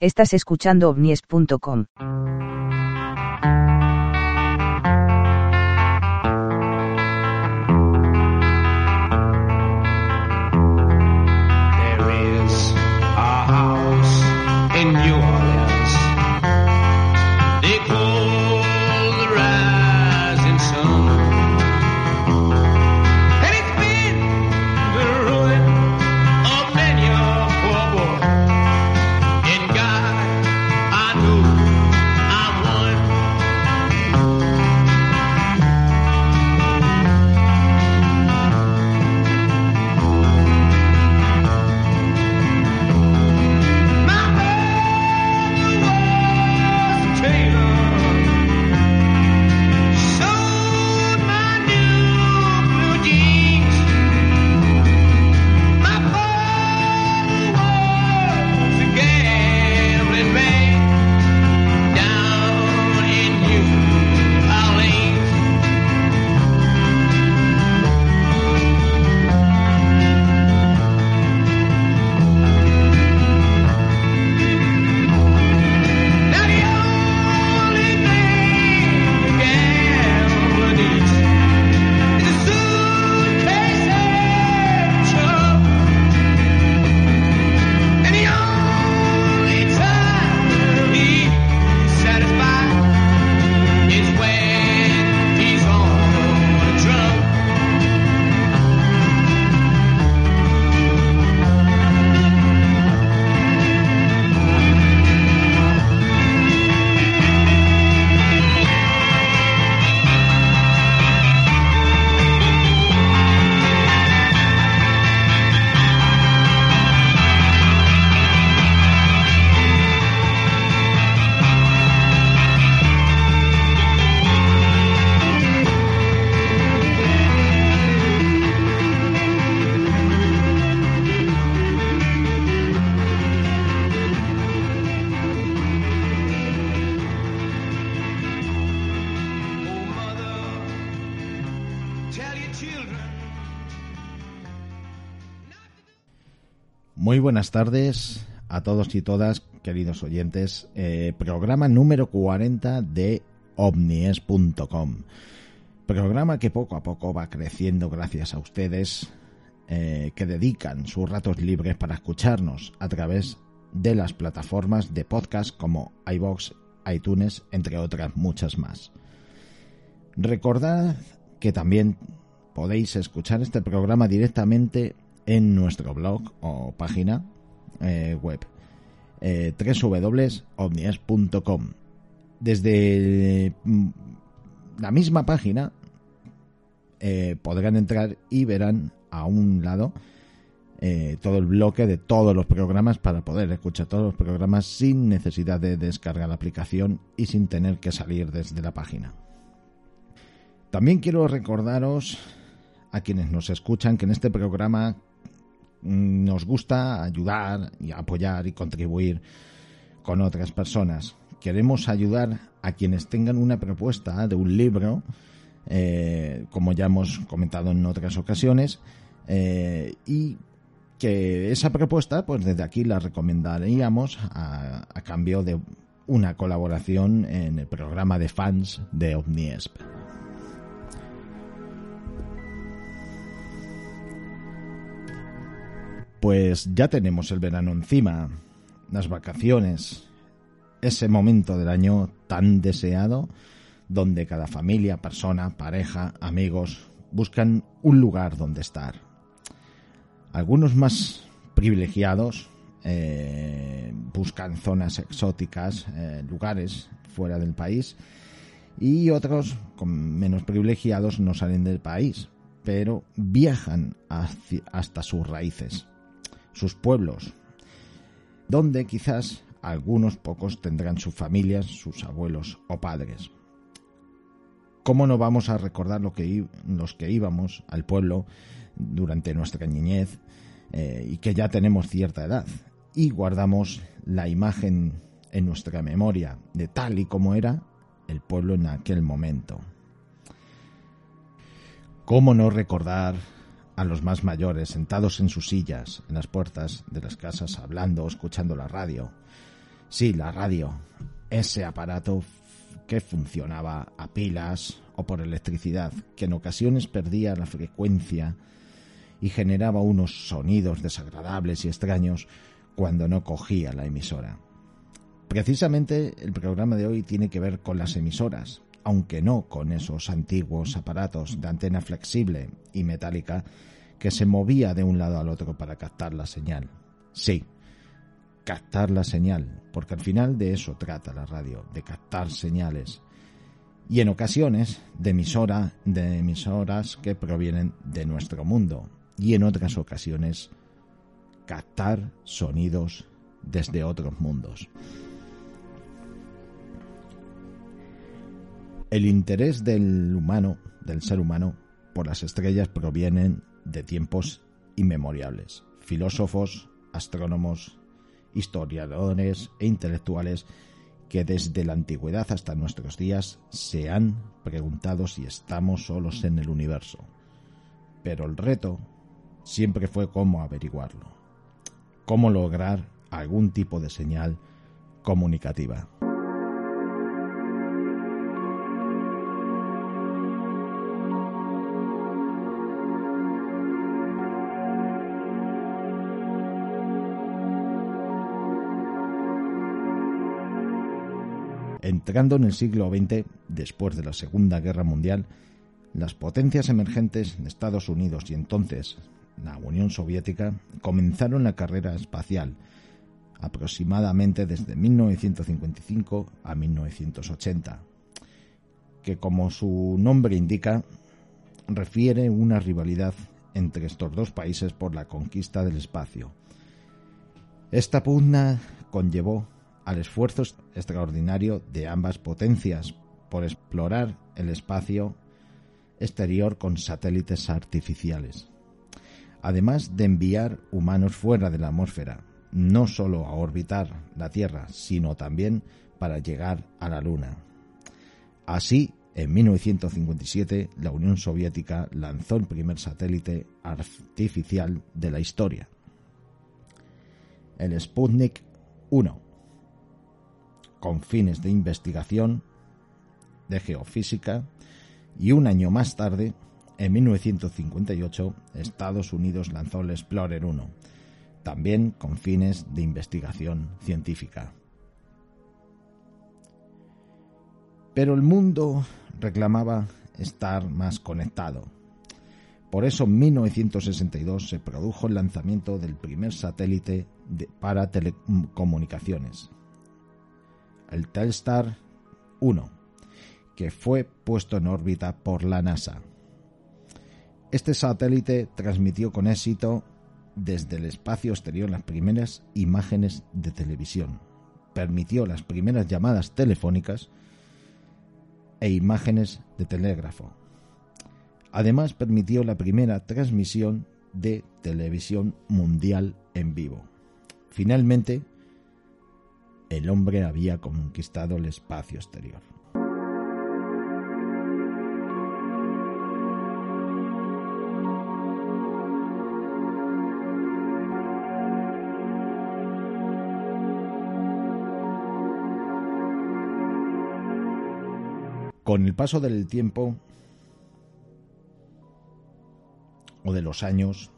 Estás escuchando ovnies.com. buenas tardes a todos y todas, queridos oyentes. Eh, programa número 40 de ovnies.com. Programa que poco a poco va creciendo gracias a ustedes eh, que dedican sus ratos libres para escucharnos a través de las plataformas de podcast como iBox, iTunes, entre otras muchas más. Recordad que también podéis escuchar este programa directamente en nuestro blog o página eh, web eh. Desde mm, la misma página eh, podrán entrar y verán a un lado eh, todo el bloque de todos los programas para poder escuchar todos los programas sin necesidad de descargar la aplicación y sin tener que salir desde la página. También quiero recordaros a quienes nos escuchan que en este programa nos gusta ayudar y apoyar y contribuir con otras personas. Queremos ayudar a quienes tengan una propuesta de un libro, eh, como ya hemos comentado en otras ocasiones, eh, y que esa propuesta, pues desde aquí la recomendaríamos a, cambio de una colaboración en el programa de fans de OVNIESP. Pues ya tenemos el verano encima, las vacaciones, ese momento del año tan deseado donde cada familia, persona, pareja, amigos buscan un lugar donde estar. Algunos más privilegiados eh, buscan zonas exóticas, eh, lugares fuera del país y otros con menos privilegiados no salen del país, pero viajan hasta sus raíces, sus pueblos, donde quizás algunos pocos tendrán sus familias, sus abuelos o padres. ¿Cómo no vamos a recordar lo que, los que íbamos al pueblo durante nuestra niñez eh, y que ya tenemos cierta edad y guardamos la imagen en nuestra memoria de tal y como era el pueblo en aquel momento? ¿Cómo no recordar a los más mayores sentados en sus sillas en las puertas de las casas hablando o escuchando la radio? Sí, la radio, ese aparato que funcionaba a pilas o por electricidad, que en ocasiones perdía la frecuencia y generaba unos sonidos desagradables y extraños cuando no cogía la emisora. Precisamente el programa de hoy tiene que ver con las emisoras, aunque no con esos antiguos aparatos de antena flexible y metálica que se movía de un lado al otro para captar la señal. Sí, captar la señal, porque al final de eso trata la radio, de captar señales. Y en ocasiones de emisora, de emisoras que provienen de nuestro mundo. Y en otras ocasiones captar sonidos desde otros mundos. El interés del humano, del ser humano, por las estrellas provienen de tiempos inmemoriales. Filósofos, astrónomos, historiadores e intelectuales que desde la antigüedad hasta nuestros días se han preguntado si estamos solos en el universo. Pero el reto siempre fue cómo averiguarlo, cómo lograr algún tipo de señal comunicativa. Entrando en el siglo XX, después de la Segunda Guerra Mundial, las potencias emergentes Estados Unidos y entonces la Unión Soviética comenzaron la carrera espacial, aproximadamente desde 1955 a 1980, que como su nombre indica, refiere una rivalidad entre estos dos países por la conquista del espacio. Esta pugna conllevó al esfuerzo extraordinario de ambas potencias por explorar el espacio exterior con satélites artificiales, además de enviar humanos fuera de la atmósfera, no solo a orbitar la Tierra, sino también para llegar a la Luna. Así, en 1957, la Unión Soviética lanzó el primer satélite artificial de la historia, el Sputnik 1, con fines de investigación, de geofísica, y un año más tarde, en 1958, Estados Unidos lanzó el Explorer 1, también con fines de investigación científica. Pero el mundo reclamaba estar más conectado. Por eso en 1962 se produjo el lanzamiento del primer satélite para telecomunicaciones, el Telstar 1, que fue puesto en órbita por la NASA. Este satélite transmitió con éxito desde el espacio exterior las primeras imágenes de televisión, permitió las primeras llamadas telefónicas e imágenes de telégrafo. Además permitió la primera transmisión de televisión mundial en vivo. Finalmente, el hombre había conquistado el espacio exterior. Con el paso del tiempo o de los años,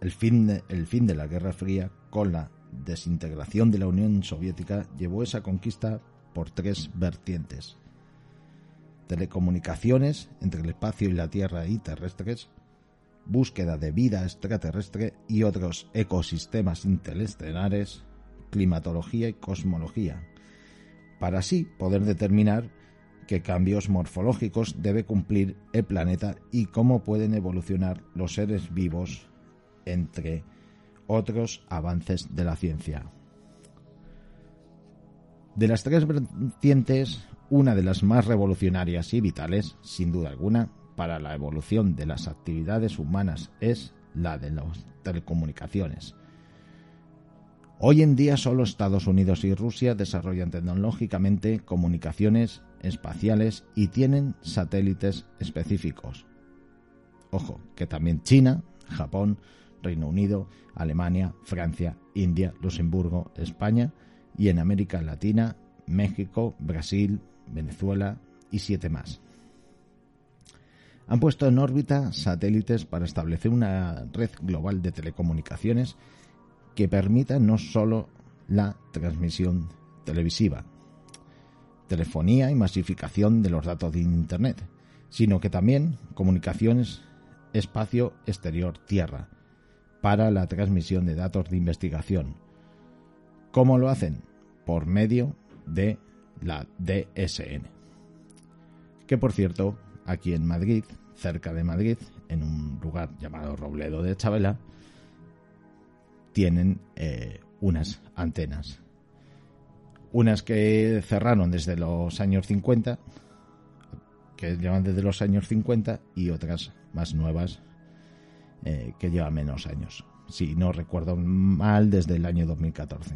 el fin de, el fin de la Guerra Fría con la desintegración de la Unión Soviética llevó esa conquista por tres vertientes. Telecomunicaciones entre el espacio y la Tierra y terrestres, búsqueda de vida extraterrestre y otros ecosistemas interestelares, climatología y cosmología, para así poder determinar qué cambios morfológicos debe cumplir el planeta y cómo pueden evolucionar los seres vivos entre otros avances de la ciencia. De las tres vertientes, una de las más revolucionarias y vitales, sin duda alguna, para la evolución de las actividades humanas es la de las telecomunicaciones. Hoy en día solo Estados Unidos y Rusia desarrollan tecnológicamente comunicaciones espaciales y tienen satélites específicos. Ojo, que también China, Japón, Reino Unido, Alemania, Francia, India, Luxemburgo, España y en América Latina, México, Brasil, Venezuela y siete más. Han puesto en órbita satélites para establecer una red global de telecomunicaciones que permita no solo la transmisión televisiva, telefonía y masificación de los datos de Internet, sino que también comunicaciones espacio exterior tierra para la transmisión de datos de investigación. ¿Cómo lo hacen? Por medio de la DSN. Que por cierto, aquí en Madrid, cerca de Madrid, en un lugar llamado Robledo de Chabela, tienen eh, unas antenas. Unas que cerraron desde los años 50, que llevan desde los años 50, y otras más nuevas eh, que llevan menos años. Si no recuerdo mal, desde el año 2014.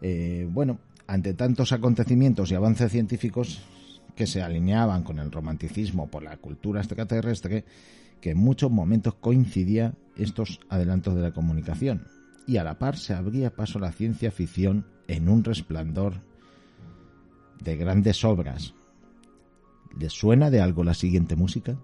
Eh, bueno, ante tantos acontecimientos y avances científicos que se alineaban con el romanticismo por la cultura extraterrestre, que en muchos momentos coincidía estos adelantos de la comunicación, y a la par se abría paso la ciencia ficción en un resplandor de grandes obras. ¿Les suena de algo la siguiente música?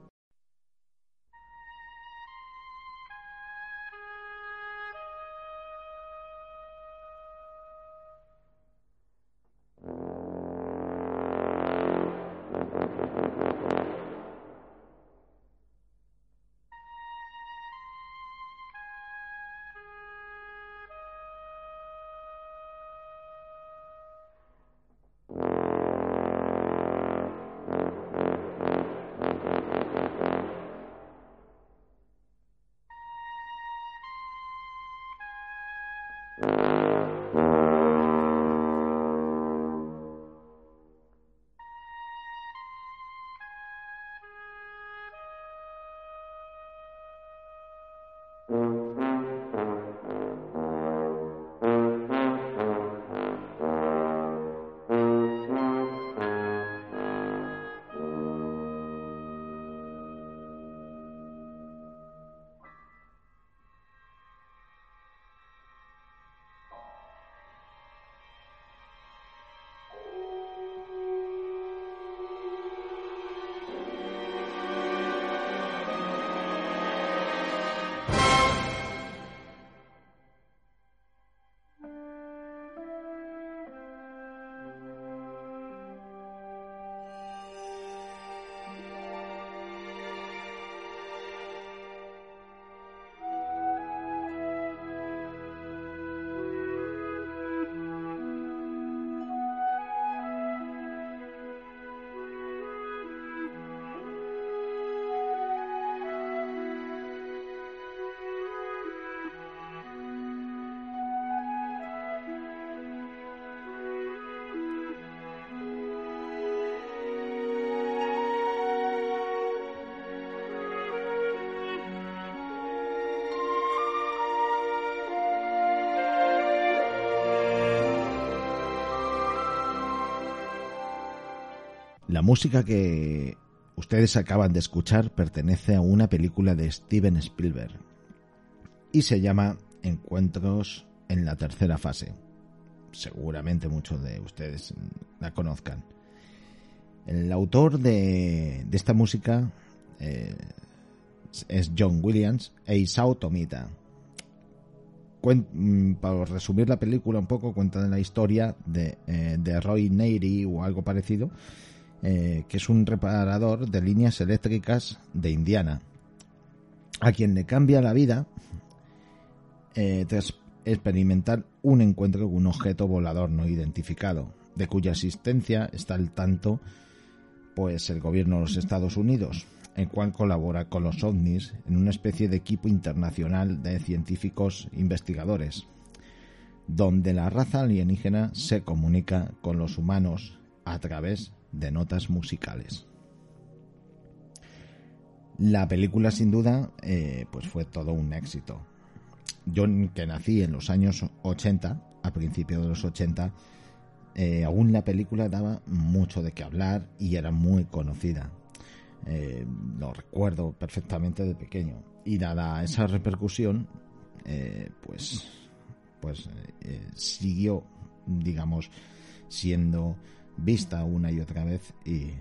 La música que ustedes acaban de escuchar pertenece a una película de Steven Spielberg y se llama Encuentros en la tercera fase. Seguramente muchos de ustedes la conozcan. El autor de, esta música eh, es John Williams e Isao Tomita. Mm, para resumir la película un poco, cuentan la historia de, eh, de Roy Neyri o algo parecido, eh, que es un reparador de líneas eléctricas de Indiana, a quien le cambia la vida eh, tras experimentar un encuentro con un objeto volador no identificado, de cuya existencia está al tanto pues el gobierno de los Estados Unidos, el cual colabora con los ovnis en una especie de equipo internacional de científicos investigadores. donde la raza alienígena se comunica con los humanos a través de notas musicales. La película sin duda eh, pues fue todo un éxito. Yo que nací en los años 80, a principios de los 80, eh, aún la película daba mucho de qué hablar y era muy conocida. Eh, lo recuerdo perfectamente de pequeño. Y dada esa repercusión, pues, pues siguió, digamos, siendo vista una y otra vez y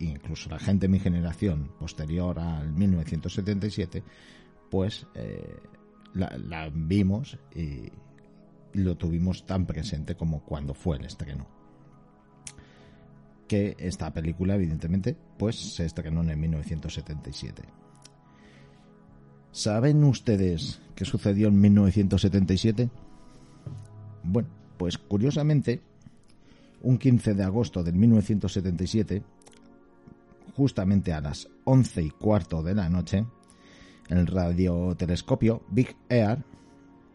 incluso la gente de mi generación posterior al 1977 pues eh, la, la vimos y lo tuvimos tan presente como cuando fue el estreno que esta película evidentemente pues se estrenó en 1977 ¿Saben ustedes qué sucedió en 1977? Bueno, pues curiosamente, un 15 de agosto de 1977, justamente a las 11 y cuarto de la noche, el radiotelescopio Big Air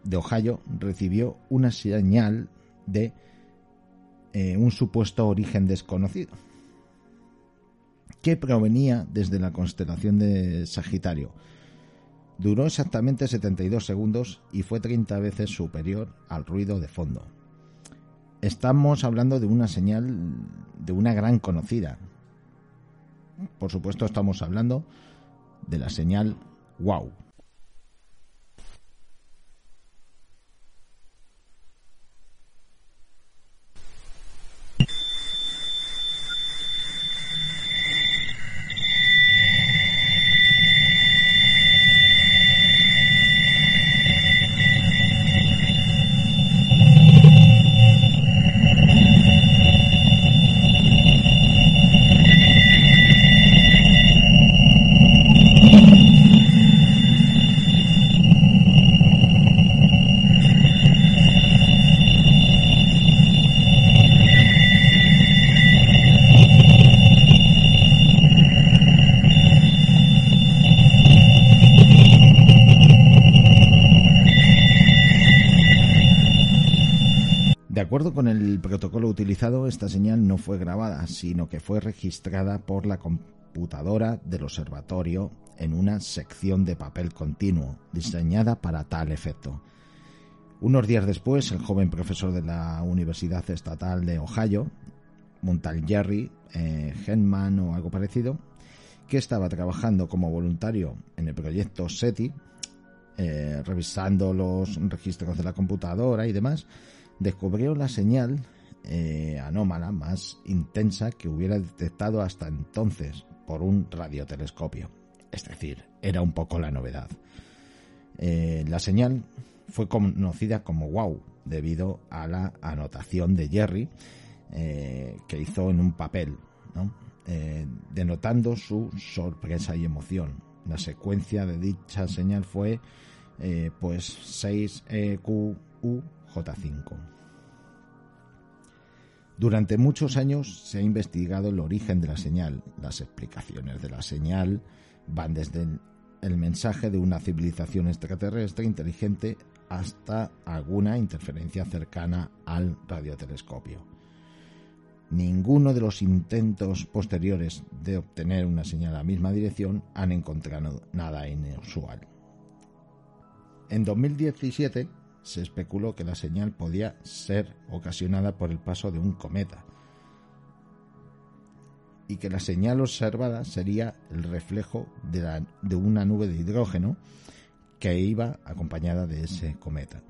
de Ohio recibió una señal de eh, un supuesto origen desconocido que provenía desde la constelación de Sagitario. Duró exactamente 72 segundos y fue 30 veces superior al ruido de fondo. Estamos hablando de una señal de una gran conocida. Por supuesto estamos hablando de la señal WOW. Grabada, sino que fue registrada por la computadora del observatorio en una sección de papel continuo, diseñada para tal efecto. Unos días después, el joven profesor de la Universidad Estatal de Ohio, Montaljerry eh, Henman o algo parecido, que estaba trabajando como voluntario en el proyecto SETI, eh, revisando los registros de la computadora y demás, descubrió la señal eh, anómala más intensa que hubiera detectado hasta entonces por un radiotelescopio. Es decir, era un poco la novedad. Eh, la señal fue conocida como WOW debido a la anotación de Jerry eh, que hizo en un papel, ¿no? Denotando su sorpresa y emoción. La secuencia de dicha señal fue pues E 6EQUJ5. Durante muchos años se ha investigado el origen de la señal. Las explicaciones de la señal van desde el, mensaje de una civilización extraterrestre inteligente hasta alguna interferencia cercana al radiotelescopio. Ninguno de los intentos posteriores de obtener una señal a la misma dirección han encontrado nada inusual. En 2017 se especuló que la señal podía ser ocasionada por el paso de un cometa y que la señal observada sería el reflejo de, la- de una nube de hidrógeno que iba acompañada de ese cometa.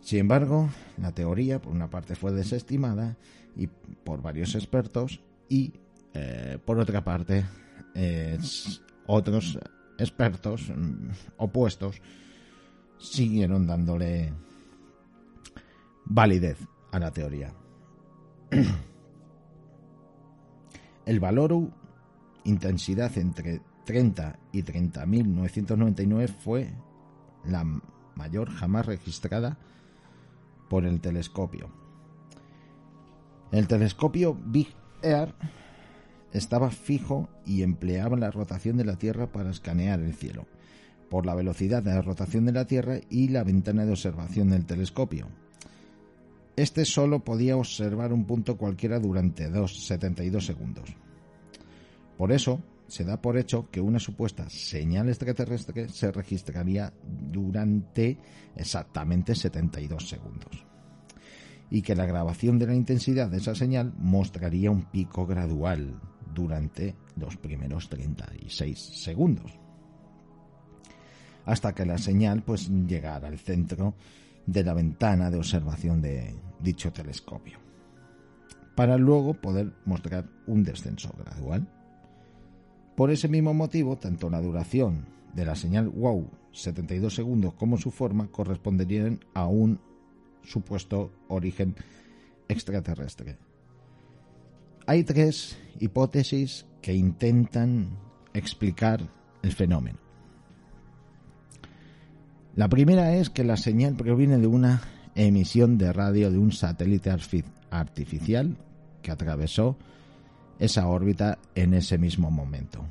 Sin embargo, la teoría por una parte fue desestimada y por varios expertos y eh, por otra parte otros expertos mm, opuestos siguieron dándole validez a la teoría. El valor U, intensidad entre 30 y 30.999 fue la mayor jamás registrada por el telescopio. El telescopio Big Air estaba fijo y empleaba la rotación de la Tierra para escanear el cielo, por la velocidad de la rotación de la Tierra y la ventana de observación del telescopio. Este solo podía observar un punto cualquiera durante dos, 72 segundos. Por eso, se da por hecho que una supuesta señal extraterrestre se registraría durante exactamente 72 segundos y que la grabación de la intensidad de esa señal mostraría un pico gradual durante los primeros 36 segundos hasta que la señal pues llegara al centro de la ventana de observación de dicho telescopio para luego poder mostrar un descenso gradual. Por ese mismo motivo, tanto la duración de la señal WOW 72 segundos como su forma corresponderían a un supuesto origen extraterrestre. Hay tres hipótesis que intentan explicar el fenómeno. La primera es que la señal proviene de una emisión de radio de un satélite artificial que atravesó esa órbita en ese mismo momento.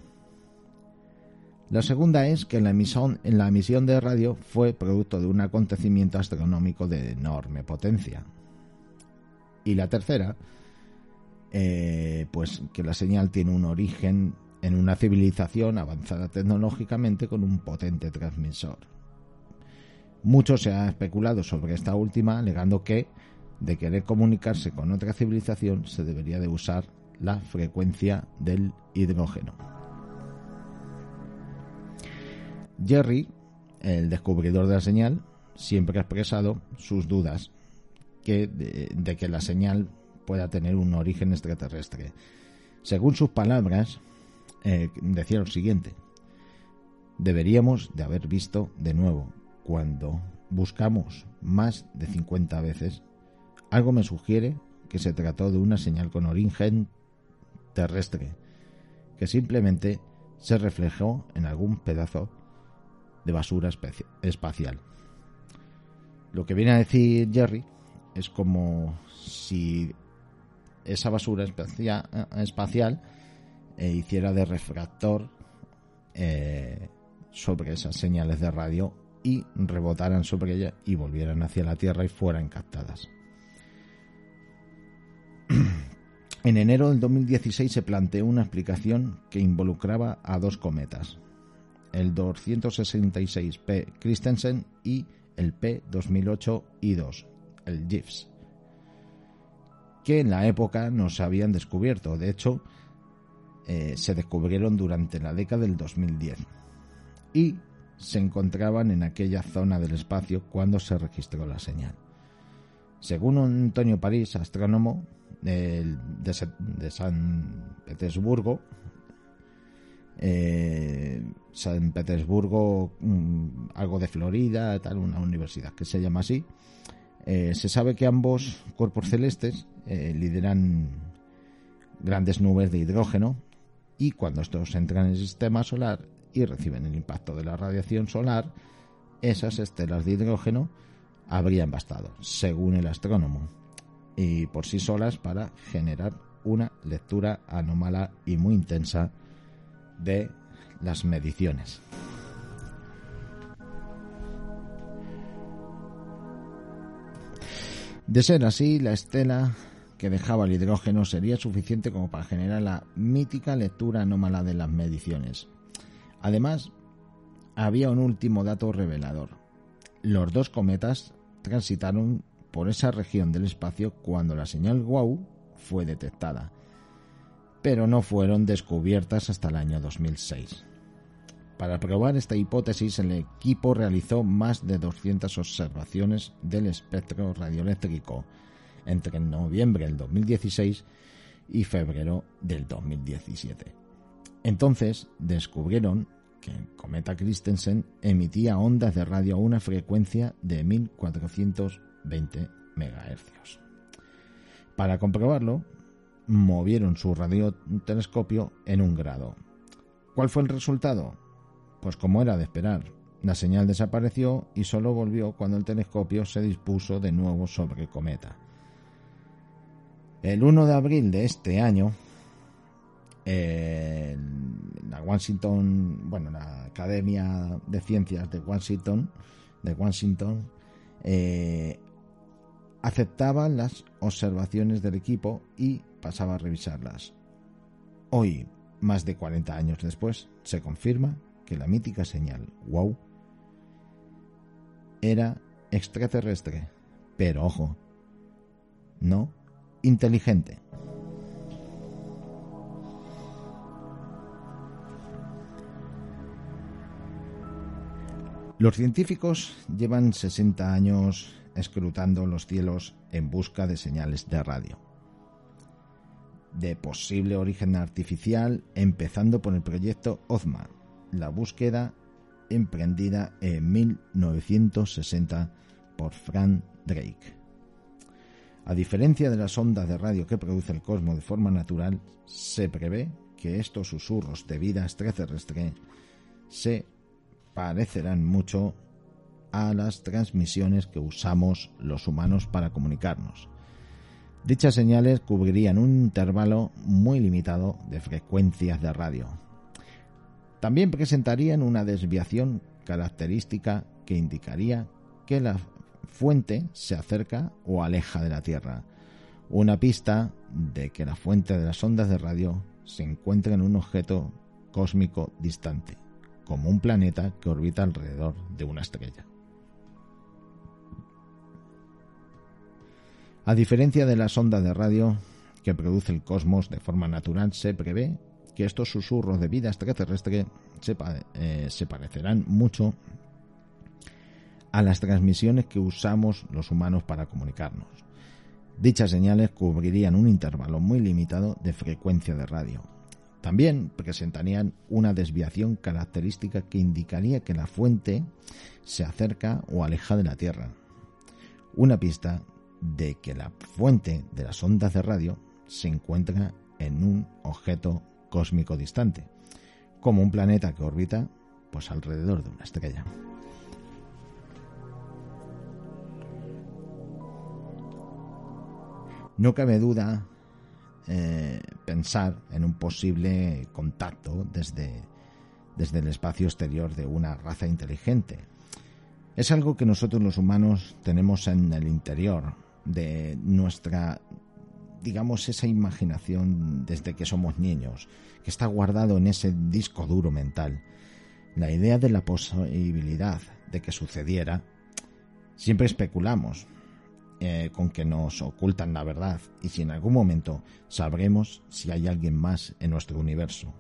La segunda es que la emisión, la emisión de radio fue producto de un acontecimiento astronómico de enorme potencia. Y la tercera, eh, pues que la señal tiene un origen en una civilización avanzada tecnológicamente con un potente transmisor. Mucho se ha especulado sobre esta última, alegando que, de querer comunicarse con otra civilización, se debería de usar la frecuencia del hidrógeno. Jerry, el descubridor de la señal, siempre ha expresado sus dudas de que la señal pueda tener un origen extraterrestre. Según sus palabras, eh, decía lo siguiente, deberíamos de haber visto de nuevo cuando buscamos más de 50 veces, algo me sugiere que se trató de una señal con origen terrestre, que simplemente se reflejó en algún pedazo de basura espacial. Lo que viene a decir Jerry es como si esa basura espacia- espacial eh, hiciera de refractor eh, sobre esas señales de radio y rebotaran sobre ella y volvieran hacia la Tierra y fueran captadas. En enero del 2016 se planteó una explicación que involucraba a dos cometas, el 266P Christensen y el P2008 I2, el GIFS, que en la época no se habían descubierto. De hecho, eh, se descubrieron durante la década del 2010 y se encontraban en aquella zona del espacio cuando se registró la señal. Según Antonio París, astrónomo de, de San Petersburgo, eh, San Petersburgo, mm, algo de Florida, tal, una universidad que se llama así, eh, se sabe que ambos cuerpos celestes eh, lideran grandes nubes de hidrógeno y cuando estos entran en el sistema solar y reciben el impacto de la radiación solar, esas estelas de hidrógeno habrían bastado, según el astrónomo, y por sí solas para generar una lectura anómala y muy intensa de las mediciones. De ser así, la estela que dejaba el hidrógeno sería suficiente como para generar la mítica lectura anómala de las mediciones. Además, había un último dato revelador. Los dos cometas transitaron por esa región del espacio cuando la señal WOW fue detectada, pero no fueron descubiertas hasta el año 2006. Para probar esta hipótesis, el equipo realizó más de 200 observaciones del espectro radioeléctrico entre noviembre del 2016 y febrero del 2017. Entonces descubrieron que el cometa Christensen emitía ondas de radio a una frecuencia de 1420 MHz. Para comprobarlo, movieron su radiotelescopio en un grado. ¿Cuál fue el resultado? Pues como era de esperar, la señal desapareció y solo volvió cuando el telescopio se dispuso de nuevo sobre el cometa. El 1 de abril de este año, eh, la Washington, bueno, la Academia de Ciencias de Washington, de Washington, eh, aceptaba las observaciones del equipo y pasaba a revisarlas. Hoy, más de 40 años después, se confirma que la mítica señal wow era extraterrestre, pero ojo, no inteligente. Los científicos llevan 60 años escrutando los cielos en busca de señales de radio. De posible origen artificial, empezando por el proyecto Ozma, la búsqueda emprendida en 1960 por Frank Drake. A diferencia de las ondas de radio que produce el cosmos de forma natural, se prevé que estos susurros de vida extraterrestre se parecerán mucho a las transmisiones que usamos los humanos para comunicarnos. Dichas señales cubrirían un intervalo muy limitado de frecuencias de radio. También presentarían una desviación característica que indicaría que la fuente se acerca o aleja de la Tierra, una pista de que la fuente de las ondas de radio se encuentra en un objeto cósmico distante, como un planeta que orbita alrededor de una estrella. A diferencia de las ondas de radio que produce el cosmos de forma natural, se prevé que estos susurros de vida extraterrestre se, eh, se parecerán mucho a las transmisiones que usamos los humanos para comunicarnos. Dichas señales cubrirían un intervalo muy limitado de frecuencia de radio. También presentarían una desviación característica que indicaría que la fuente se acerca o aleja de la Tierra. Una pista de que la fuente de las ondas de radio se encuentra en un objeto cósmico distante, como un planeta que orbita pues alrededor de una estrella. No cabe duda eh, pensar en un posible contacto desde, desde el espacio exterior de una raza inteligente. Es algo que nosotros los humanos tenemos en el interior de nuestra, digamos, esa imaginación desde que somos niños, que está guardado en ese disco duro mental. La idea de la posibilidad de que sucediera, siempre especulamos, eh, con que nos ocultan la verdad y si en algún momento sabremos si hay alguien más en nuestro universo.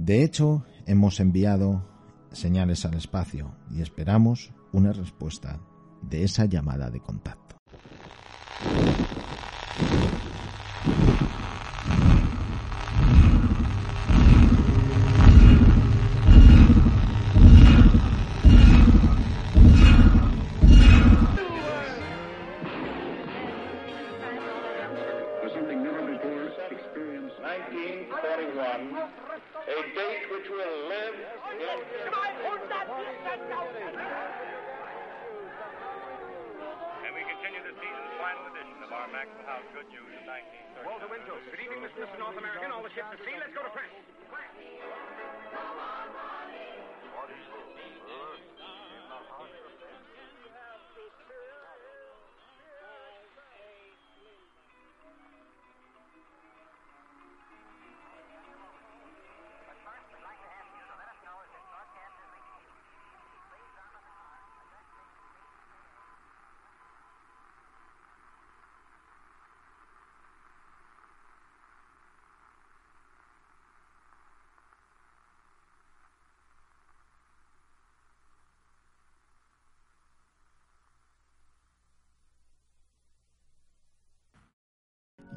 De hecho, hemos enviado señales al espacio y esperamos una respuesta de esa llamada de contacto. And we continue the season's final edition of our Maxwell House Good News of 1930. Walter Winchell. Good evening. Mr. North American. All the ships at sea. Let's go to press.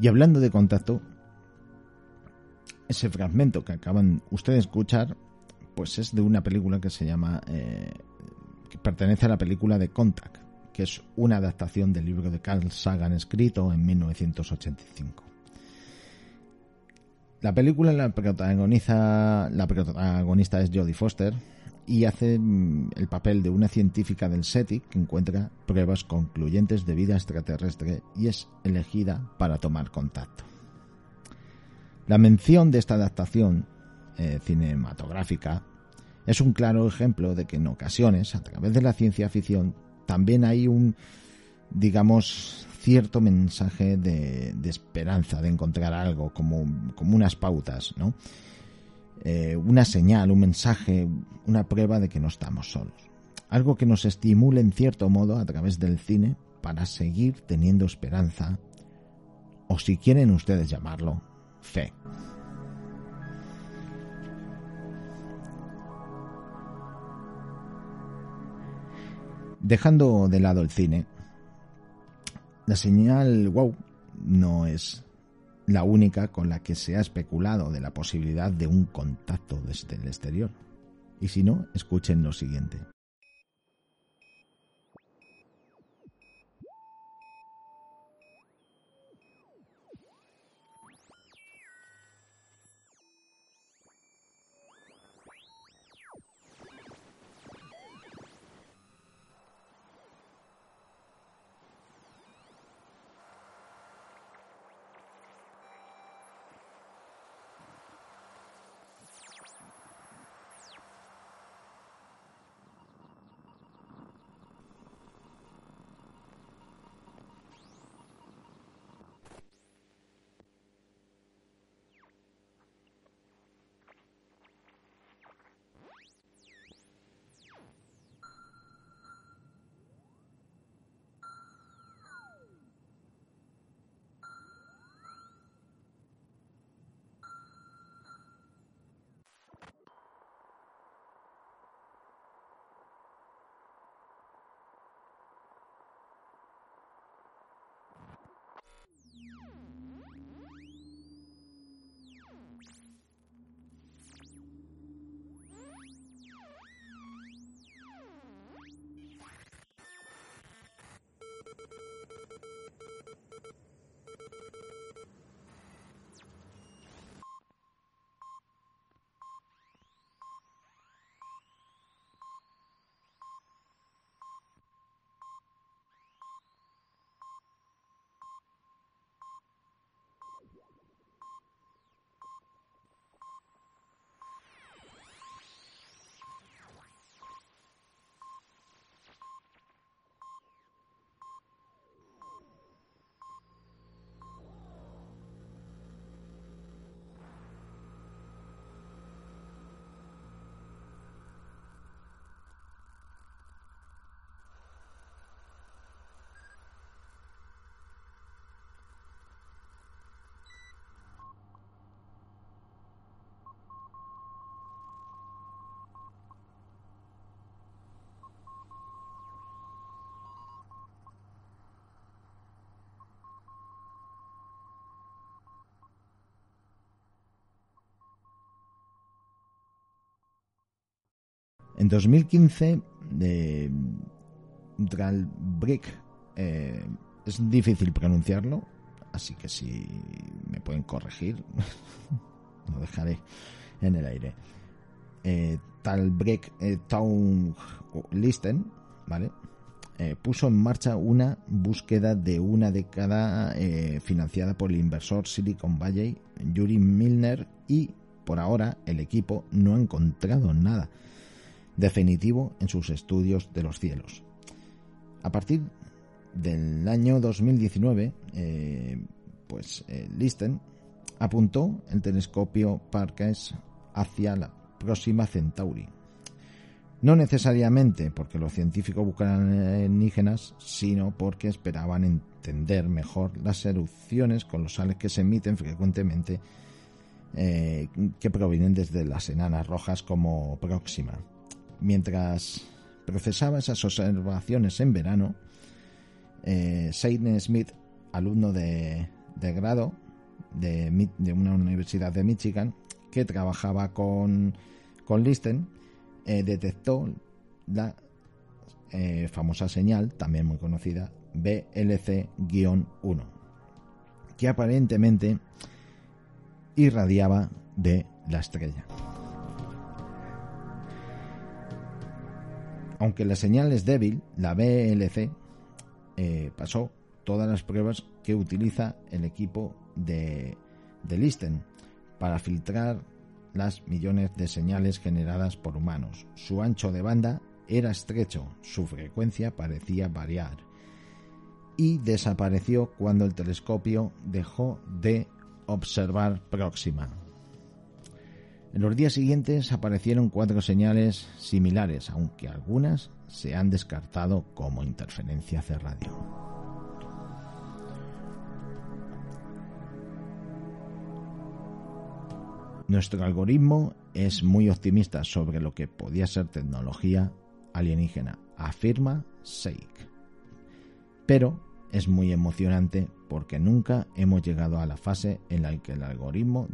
Y hablando de contacto, ese fragmento que acaban ustedes de escuchar, pues es de una película que se llama, eh, que pertenece a la película de Contact, que es una adaptación del libro de Carl Sagan escrito en 1985. La película la protagoniza, la protagonista es Jodie Foster y hace mm, el papel de una científica del SETI que encuentra pruebas concluyentes de vida extraterrestre y es elegida para tomar contacto. La mención de esta adaptación eh, cinematográfica es un claro ejemplo de que en ocasiones, a través de la ciencia ficción, también hay un digamos, cierto mensaje de, de esperanza, de encontrar algo, como, como unas pautas, ¿no? Eh, una señal, un mensaje, una prueba de que no estamos solos. Algo que nos estimule en cierto modo a través del cine para seguir teniendo esperanza, o si quieren ustedes llamarlo, fe. Dejando de lado el cine, la señal wow no es la única con la que se ha especulado de la posibilidad de un contacto desde el exterior. Y si no, escuchen lo siguiente. フフフ。En 2015, de Dralbrick, eh, es difícil pronunciarlo, así que si me pueden corregir, lo dejaré en el aire. Eh, Talbreck eh, Town Listen, ¿vale? Eh, puso en marcha una búsqueda de una década eh, financiada por el inversor Silicon Valley, Yuri Milner, y por ahora el equipo no ha encontrado nada definitivo en sus estudios de los cielos. A partir del año 2019, eh, pues eh, Listen apuntó el telescopio Parkes hacia la próxima Centauri. No necesariamente porque los científicos buscaran alienígenas, sino porque esperaban entender mejor las erupciones colosales que se emiten frecuentemente eh, que provienen desde las enanas rojas como Próxima. Mientras procesaba esas observaciones en verano, eh, Seidne Smith, alumno de, de grado de, de una universidad de Michigan, que trabajaba con, con Listen, eh, detectó la eh, famosa señal, también muy conocida, BLC-1, que aparentemente irradiaba de la estrella. Aunque la señal es débil, la BLC eh, pasó todas las pruebas que utiliza el equipo de, de Listen para filtrar las millones de señales generadas por humanos. Su ancho de banda era estrecho, su frecuencia parecía variar y desapareció cuando el telescopio dejó de observar Próxima. En los días siguientes aparecieron cuatro señales similares, aunque algunas se han descartado como interferencia hacia radio. Nuestro algoritmo es muy optimista sobre lo que podía ser tecnología alienígena, afirma Seik. Pero es muy emocionante porque nunca hemos llegado a la fase en la que el algoritmo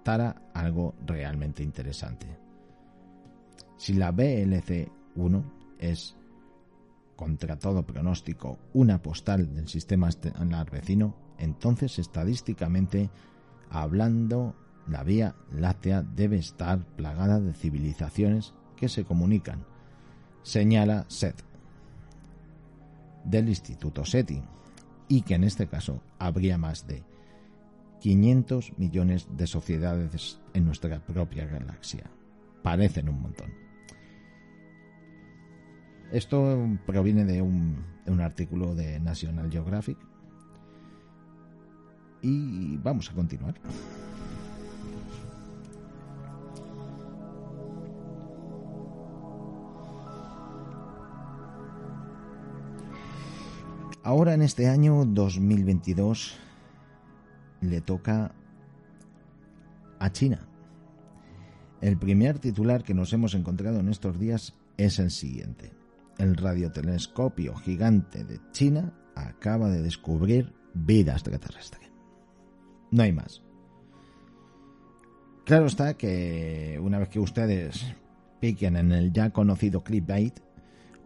detectara algo realmente interesante. Si la BLC-1 es, contra todo pronóstico, una postal del sistema estelar vecino, entonces estadísticamente hablando, la Vía Láctea debe estar plagada de civilizaciones que se comunican, señala Seth del Instituto SETI, y que en este caso habría más de 500 millones de sociedades en nuestra propia galaxia. Parecen un montón. Esto proviene de un, de un artículo de National Geographic. Y vamos a continuar. Ahora en este año 2022 le toca a China. El primer titular que nos hemos encontrado en estos días es el siguiente. El radiotelescopio gigante de China acaba de descubrir vida extraterrestre. No hay más. Claro está que una vez que ustedes piquen en el ya conocido clickbait,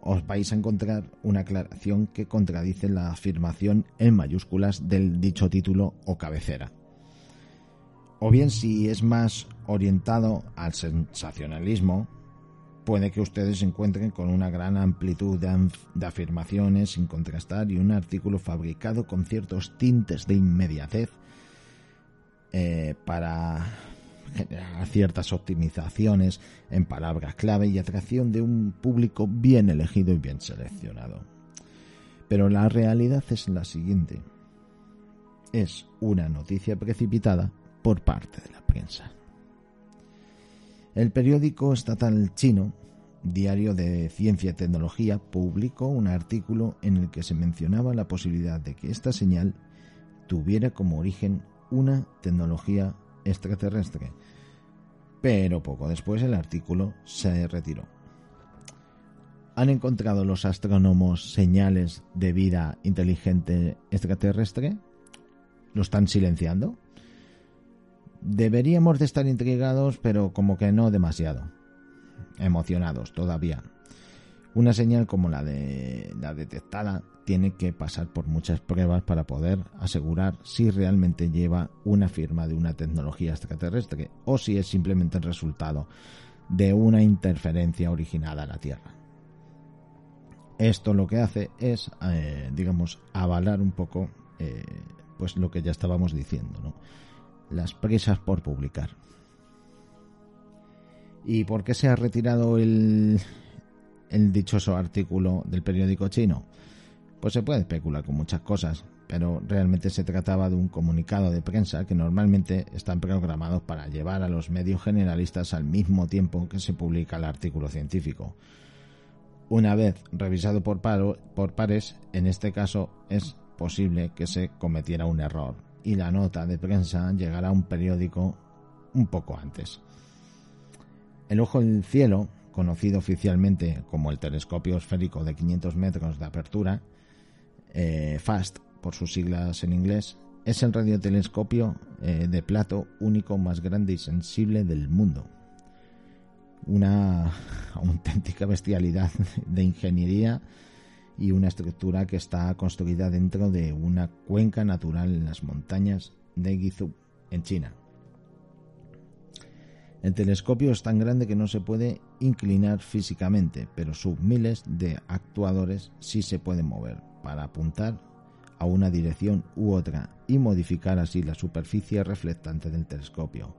os vais a encontrar una aclaración que contradice la afirmación en mayúsculas del dicho título o cabecera. O bien si es más orientado al sensacionalismo, puede que ustedes se encuentren con una gran amplitud de, afirmaciones sin contrastar y un artículo fabricado con ciertos tintes de inmediatez eh, para generar ciertas optimizaciones en palabras clave y atracción de un público bien elegido y bien seleccionado. Pero la realidad es la siguiente. Es una noticia precipitada por parte de la prensa. El periódico estatal chino, Diario de Ciencia y Tecnología, publicó un artículo en el que se mencionaba la posibilidad de que esta señal tuviera como origen una tecnología extraterrestre. Pero poco después el artículo se retiró. ¿Han encontrado los astrónomos señales de vida inteligente extraterrestre? ¿Lo están silenciando? Deberíamos de estar intrigados, pero como que no demasiado. Emocionados todavía. Una señal como la de la detectada tiene que pasar por muchas pruebas para poder asegurar si realmente lleva una firma de una tecnología extraterrestre o si es simplemente el resultado de una interferencia originada a la Tierra. Esto lo que hace es, eh, digamos, avalar un poco eh, pues lo que ya estábamos diciendo, ¿no? las prisas por publicar. ¿Y por qué se ha retirado el, el dichoso artículo del periódico chino? Pues se puede especular con muchas cosas, pero realmente se trataba de un comunicado de prensa que normalmente están programados para llevar a los medios generalistas al mismo tiempo que se publica el artículo científico. Una vez revisado por, paro, por pares, en este caso es posible que se cometiera un error y la nota de prensa llegará a un periódico un poco antes. El ojo del cielo, conocido oficialmente como el telescopio esférico de 500 metros de apertura, eh, FAST por sus siglas en inglés, es el radiotelescopio eh, de plato único más grande y sensible del mundo. Una auténtica bestialidad de ingeniería y una estructura que está construida dentro de una cuenca natural en las montañas de Guizhou, en China. El telescopio es tan grande que no se puede inclinar físicamente, pero sus miles de actuadores sí se pueden mover para apuntar a una dirección u otra y modificar así la superficie reflectante del telescopio.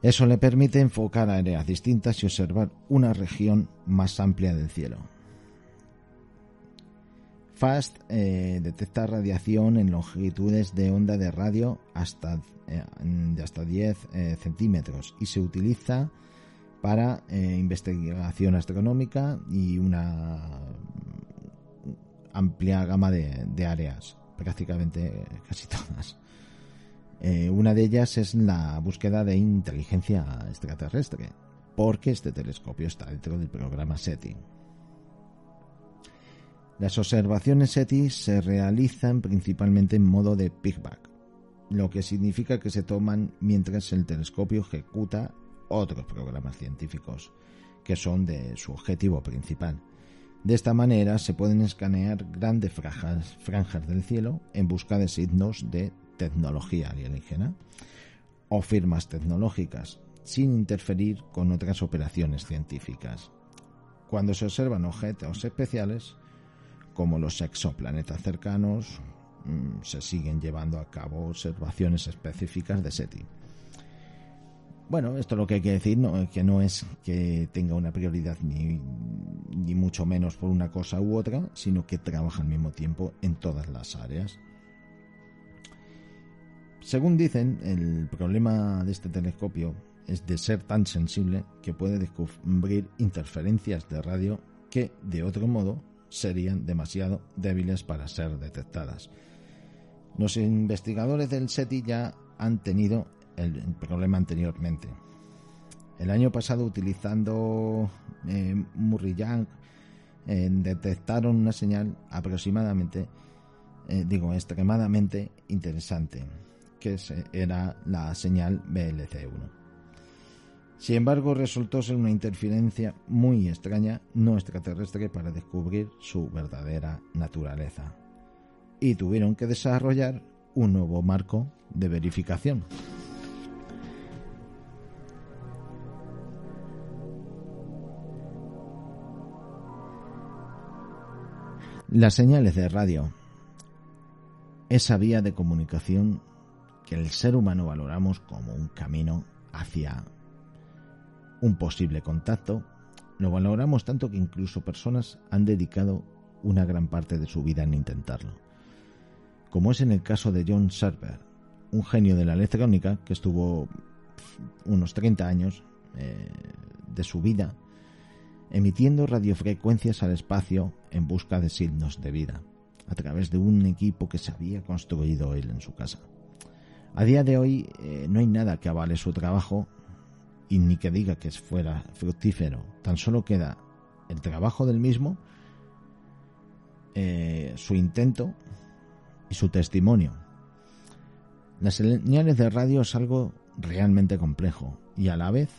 Eso le permite enfocar áreas distintas y observar una región más amplia del cielo. FAST eh, detecta radiación en longitudes de onda de radio hasta, eh, de hasta 10 eh, centímetros y se utiliza para investigación astronómica y una amplia gama de, de áreas, prácticamente casi todas. Una de ellas es la búsqueda de inteligencia extraterrestre, porque este telescopio está dentro del programa SETI. Las observaciones SETI se realizan principalmente en modo de pigback, lo que significa que se toman mientras el telescopio ejecuta otros programas científicos, que son de su objetivo principal. De esta manera se pueden escanear grandes franjas, franjas del cielo en busca de signos de tecnología alienígena o firmas tecnológicas, sin interferir con otras operaciones científicas. Cuando se observan objetos especiales, como los exoplanetas cercanos, mm, se siguen llevando a cabo observaciones específicas de SETI. Bueno, esto lo que hay que decir no, que no es que tenga una prioridad ni, ni mucho menos por una cosa u otra, sino que trabaja al mismo tiempo en todas las áreas. Según dicen, el problema de este telescopio es de ser tan sensible que puede descubrir interferencias de radio que, de otro modo, serían demasiado débiles para ser detectadas. Los investigadores del SETI ya han tenido el, problema anteriormente. El año pasado, utilizando eh, eh, detectaron una señal aproximadamente, eh, digo, extremadamente interesante, que era la señal BLC1. Sin embargo, resultó ser una interferencia muy extraña, no extraterrestre, para descubrir su verdadera naturaleza. Y tuvieron que desarrollar un nuevo marco de verificación. Las señales de radio, esa vía de comunicación que el ser humano valoramos como un camino hacia un posible contacto, lo valoramos tanto que incluso personas han dedicado una gran parte de su vida en intentarlo. Como es en el caso de John Server, un genio de la electrónica que estuvo unos 30 años eh, de su vida emitiendo radiofrecuencias al espacio en busca de signos de vida, a través de un equipo que se había construido él en su casa. A día de hoy eh, no hay nada que avale su trabajo y ni que diga que fuera fructífero. Tan solo queda el trabajo del mismo, eh, su intento y su testimonio. Las señales de radio es algo realmente complejo y a la vez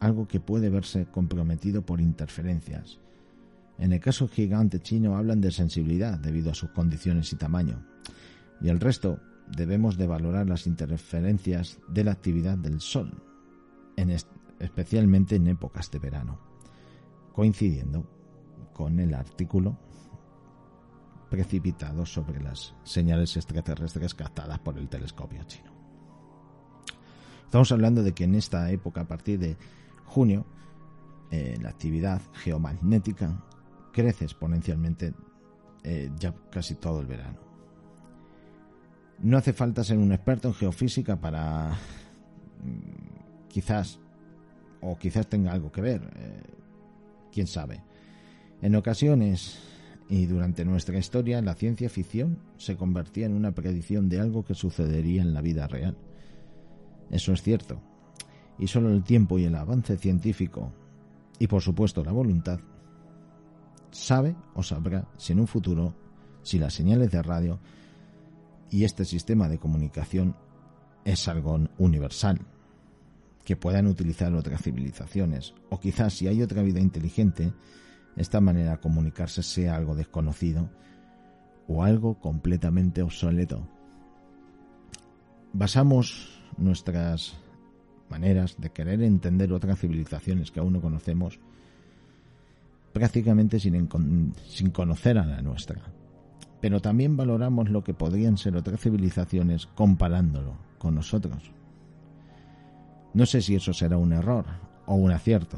algo que puede verse comprometido por interferencias. En el caso gigante chino hablan de sensibilidad debido a sus condiciones y tamaño. Y el resto debemos de valorar las interferencias de la actividad del Sol, en es- especialmente en épocas de verano, coincidiendo con el artículo precipitado sobre las señales extraterrestres captadas por el telescopio chino. Estamos hablando de que en esta época, a partir de junio, eh, la actividad geomagnética crece exponencialmente eh, ya casi todo el verano. No hace falta ser un experto en geofísica para mm, quizás o quizás tenga algo que ver, eh, quién sabe. En ocasiones y durante nuestra historia la ciencia ficción se convertía en una predicción de algo que sucedería en la vida real. Eso es cierto. Y solo el tiempo y el avance científico, y por supuesto la voluntad, sabe o sabrá si en un futuro, si las señales de radio y este sistema de comunicación es algo universal, que puedan utilizar otras civilizaciones, o quizás si hay otra vida inteligente, esta manera de comunicarse sea algo desconocido o algo completamente obsoleto. Basamos nuestras maneras de querer entender otras civilizaciones que aún no conocemos prácticamente sin, sin conocer a la nuestra. Pero también valoramos lo que podrían ser otras civilizaciones comparándolo con nosotros. No sé si eso será un error o un acierto,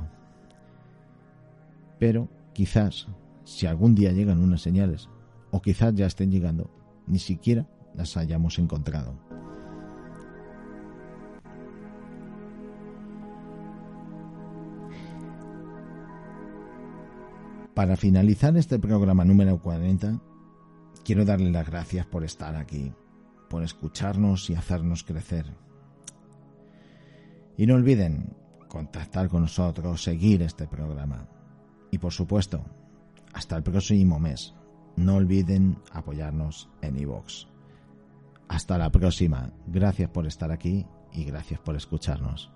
pero quizás si algún día llegan unas señales o quizás ya estén llegando, ni siquiera las hayamos encontrado. Para finalizar este programa número 40, quiero darle las gracias por estar aquí, por escucharnos y hacernos crecer. Y no olviden contactar con nosotros, seguir este programa. Y por supuesto, hasta el próximo mes, no olviden apoyarnos en iVoox. Hasta la próxima. Gracias por estar aquí y gracias por escucharnos.